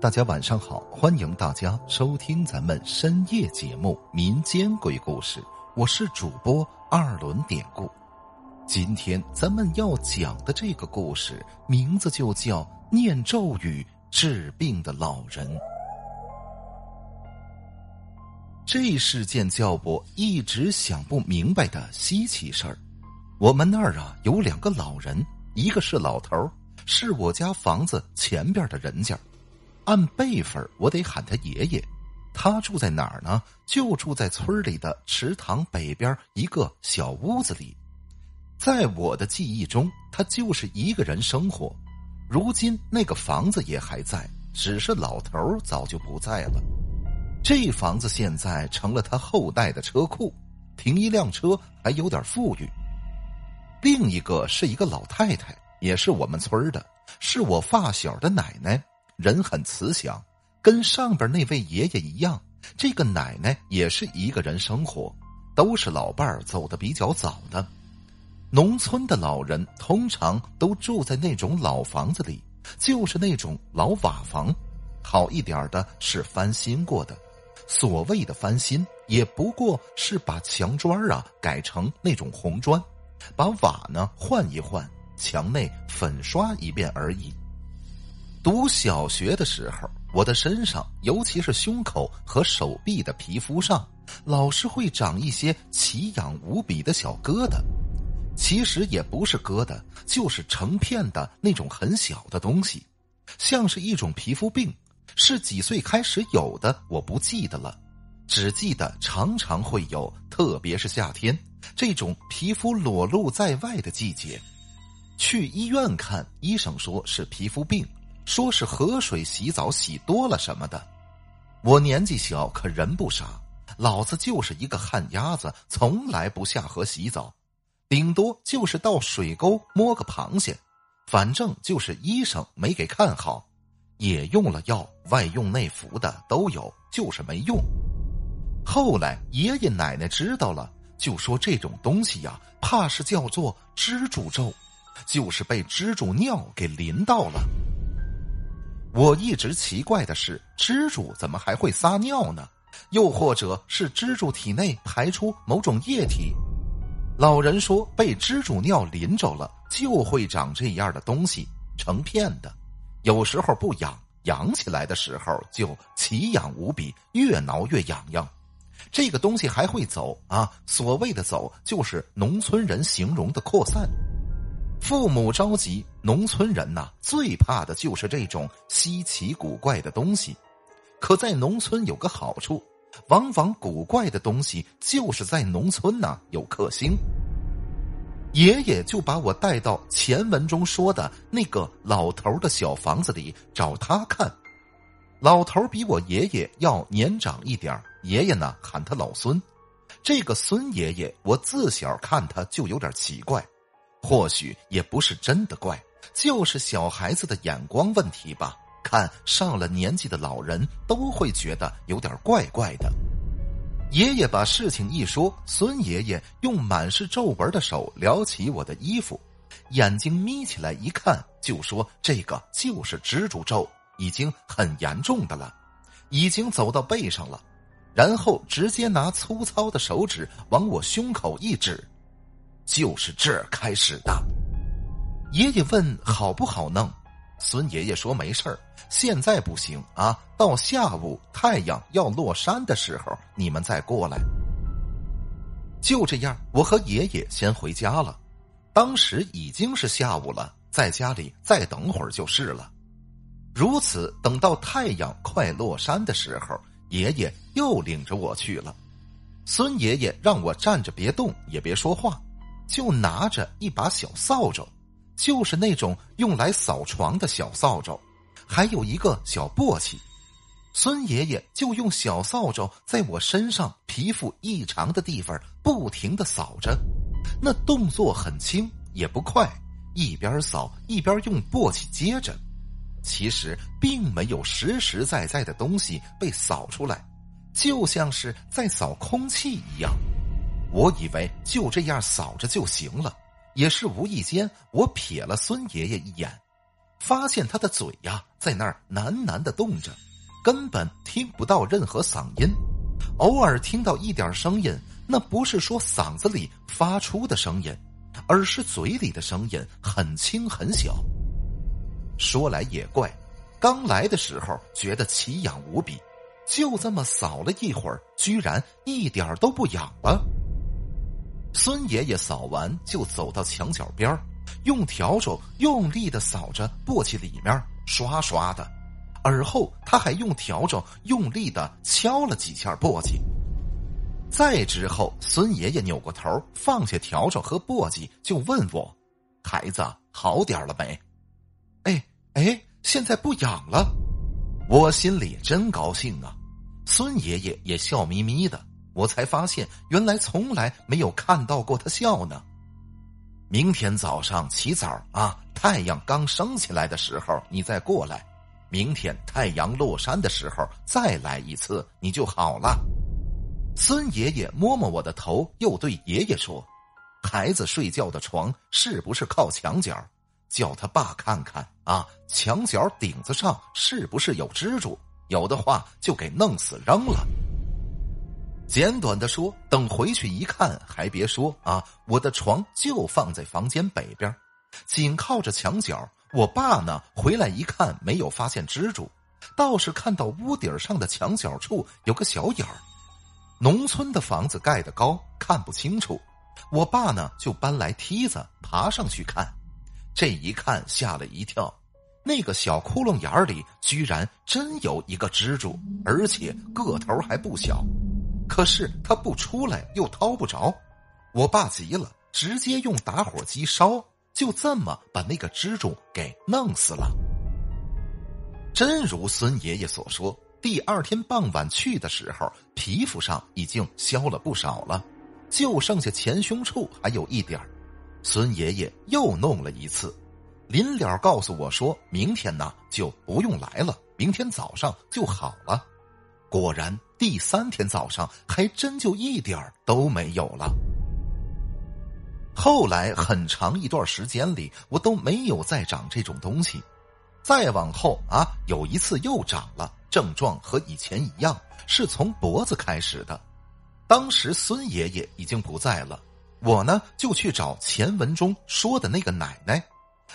大家晚上好，欢迎大家收听咱们深夜节目《民间鬼故事》，我是主播二轮典故。今天咱们要讲的这个故事，名字就叫《念咒语治病的老人》。这是件叫我一直想不明白的稀奇事儿。我们那儿啊，有两个老人，一个是老头儿，是我家房子前边的人家。按辈分，我得喊他爷爷。他住在哪儿呢？就住在村里的池塘北边一个小屋子里。在我的记忆中，他就是一个人生活。如今那个房子也还在，只是老头早就不在了。这房子现在成了他后代的车库，停一辆车还有点富裕。另一个是一个老太太，也是我们村的，是我发小的奶奶。人很慈祥，跟上边那位爷爷一样。这个奶奶也是一个人生活，都是老伴儿走的比较早的。农村的老人通常都住在那种老房子里，就是那种老瓦房。好一点的是翻新过的，所谓的翻新也不过是把墙砖啊改成那种红砖，把瓦呢换一换，墙内粉刷一遍而已。读小学的时候，我的身上，尤其是胸口和手臂的皮肤上，老是会长一些奇痒无比的小疙瘩。其实也不是疙瘩，就是成片的那种很小的东西，像是一种皮肤病。是几岁开始有的，我不记得了，只记得常常会有，特别是夏天这种皮肤裸露在外的季节。去医院看，医生说是皮肤病。说是河水洗澡洗多了什么的，我年纪小，可人不傻，老子就是一个旱鸭子，从来不下河洗澡，顶多就是到水沟摸个螃蟹，反正就是医生没给看好，也用了药，外用内服的都有，就是没用。后来爷爷奶奶知道了，就说这种东西呀，怕是叫做蜘蛛咒，就是被蜘蛛尿给淋到了。我一直奇怪的是，蜘蛛怎么还会撒尿呢？又或者是蜘蛛体内排出某种液体？老人说，被蜘蛛尿淋着了，就会长这样的东西，成片的。有时候不痒，痒起来的时候就奇痒无比，越挠越痒痒。这个东西还会走啊！所谓的走，就是农村人形容的扩散。父母着急，农村人呐最怕的就是这种稀奇古怪的东西。可在农村有个好处，往往古怪的东西就是在农村呐有克星。爷爷就把我带到前文中说的那个老头的小房子里找他看。老头比我爷爷要年长一点爷爷呢喊他老孙。这个孙爷爷，我自小看他就有点奇怪。或许也不是真的怪，就是小孩子的眼光问题吧。看上了年纪的老人都会觉得有点怪怪的。爷爷把事情一说，孙爷爷用满是皱纹的手撩起我的衣服，眼睛眯起来一看，就说：“这个就是蜘蛛咒，已经很严重的了，已经走到背上了。”然后直接拿粗糙的手指往我胸口一指。就是这儿开始的。爷爷问好不好弄，孙爷爷说没事儿，现在不行啊，到下午太阳要落山的时候你们再过来。就这样，我和爷爷先回家了。当时已经是下午了，在家里再等会儿就是了。如此，等到太阳快落山的时候，爷爷又领着我去了。孙爷爷让我站着别动，也别说话。就拿着一把小扫帚，就是那种用来扫床的小扫帚，还有一个小簸箕。孙爷爷就用小扫帚在我身上皮肤异常的地方不停的扫着，那动作很轻也不快，一边扫一边用簸箕接着。其实并没有实实在在的东西被扫出来，就像是在扫空气一样。我以为就这样扫着就行了，也是无意间我瞥了孙爷爷一眼，发现他的嘴呀在那儿喃喃的动着，根本听不到任何嗓音，偶尔听到一点声音，那不是说嗓子里发出的声音，而是嘴里的声音很轻很小。说来也怪，刚来的时候觉得奇痒无比，就这么扫了一会儿，居然一点都不痒了。孙爷爷扫完就走到墙角边用笤帚用力的扫着簸箕里面，刷刷的。而后他还用笤帚用力的敲了几下簸箕。再之后，孙爷爷扭过头，放下笤帚和簸箕，就问我：“孩子，好点了没？”“哎哎，现在不痒了。”我心里真高兴啊！孙爷爷也笑眯眯的。我才发现，原来从来没有看到过他笑呢。明天早上起早啊，太阳刚升起来的时候，你再过来；明天太阳落山的时候再来一次，你就好了。孙爷爷摸摸我的头，又对爷爷说：“孩子睡觉的床是不是靠墙角？叫他爸看看啊，墙角顶子上是不是有蜘蛛？有的话就给弄死扔了。”简短的说，等回去一看，还别说啊，我的床就放在房间北边，紧靠着墙角。我爸呢，回来一看，没有发现蜘蛛，倒是看到屋顶上的墙角处有个小眼儿。农村的房子盖得高，看不清楚。我爸呢，就搬来梯子爬上去看，这一看吓了一跳，那个小窟窿眼里居然真有一个蜘蛛，而且个头还不小。可是他不出来，又掏不着，我爸急了，直接用打火机烧，就这么把那个蜘蛛给弄死了。真如孙爷爷所说，第二天傍晚去的时候，皮肤上已经消了不少了，就剩下前胸处还有一点孙爷爷又弄了一次，临了告诉我说，明天呢就不用来了，明天早上就好了。果然。第三天早上，还真就一点儿都没有了。后来很长一段时间里，我都没有再长这种东西。再往后啊，有一次又长了，症状和以前一样，是从脖子开始的。当时孙爷爷已经不在了，我呢就去找前文中说的那个奶奶，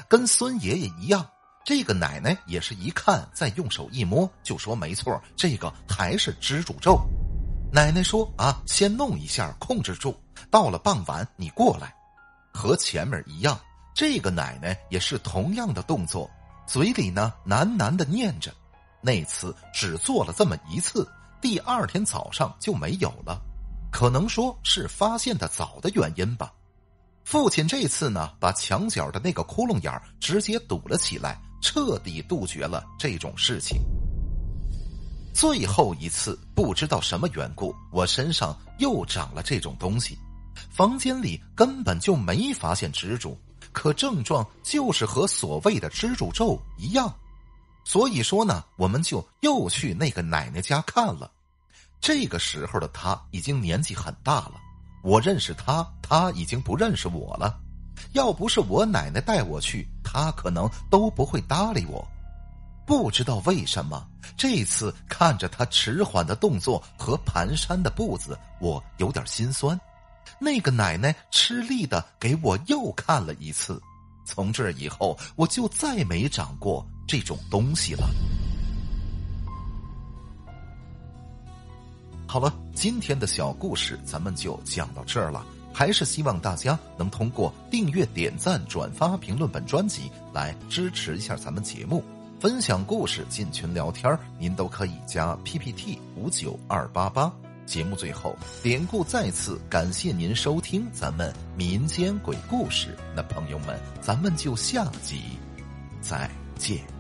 跟孙爷爷一样。这个奶奶也是一看，再用手一摸，就说没错，这个还是蜘蛛咒。奶奶说啊，先弄一下，控制住，到了傍晚你过来，和前面一样。这个奶奶也是同样的动作，嘴里呢喃喃的念着。那次只做了这么一次，第二天早上就没有了，可能说是发现的早的原因吧。父亲这次呢，把墙角的那个窟窿眼直接堵了起来。彻底杜绝了这种事情。最后一次，不知道什么缘故，我身上又长了这种东西。房间里根本就没发现蜘蛛，可症状就是和所谓的蜘蛛咒一样。所以说呢，我们就又去那个奶奶家看了。这个时候的她已经年纪很大了，我认识她，她已经不认识我了。要不是我奶奶带我去，他可能都不会搭理我。不知道为什么，这次看着他迟缓的动作和蹒跚的步子，我有点心酸。那个奶奶吃力的给我又看了一次。从这以后，我就再没长过这种东西了。好了，今天的小故事咱们就讲到这儿了。还是希望大家能通过订阅、点赞、转发、评论本专辑来支持一下咱们节目，分享故事、进群聊天您都可以加 PPT 五九二八八。节目最后，典故再次感谢您收听咱们民间鬼故事。那朋友们，咱们就下集再见。